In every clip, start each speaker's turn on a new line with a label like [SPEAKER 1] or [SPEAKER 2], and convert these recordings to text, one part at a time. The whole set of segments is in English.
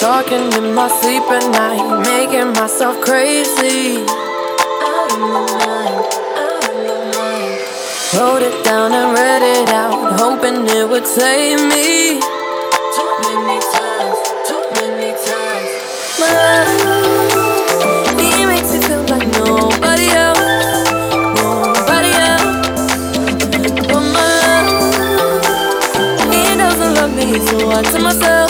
[SPEAKER 1] Talking in my sleep at night, making myself crazy. Out of my mind, out of my mind. Wrote it down and read it out, hoping it would save me. Too many times, too many times. My love, he makes it feel like nobody else, nobody else. But my love, he doesn't love me, so I tell myself,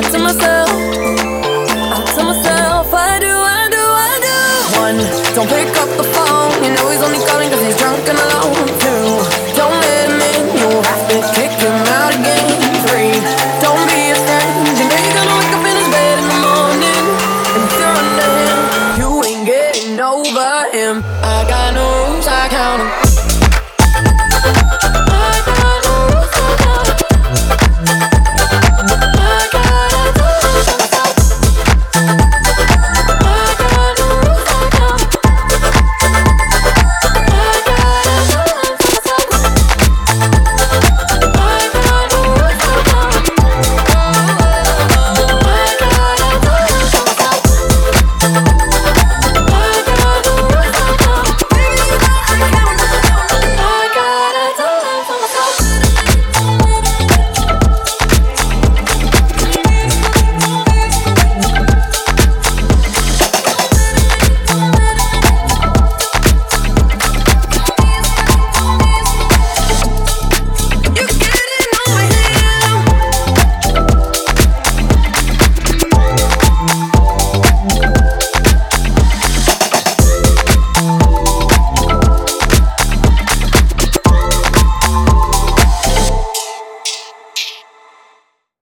[SPEAKER 1] I tell myself, I tell myself, I do, I do, I do. One, don't pick up the phone. You know he's only calling cause he's drunk and alone. Two, don't let him in. You'll have to kick him out again. Three, don't be his friend. You know you're gonna wake up in his bed in the morning. And you're under him, you ain't getting over him. I got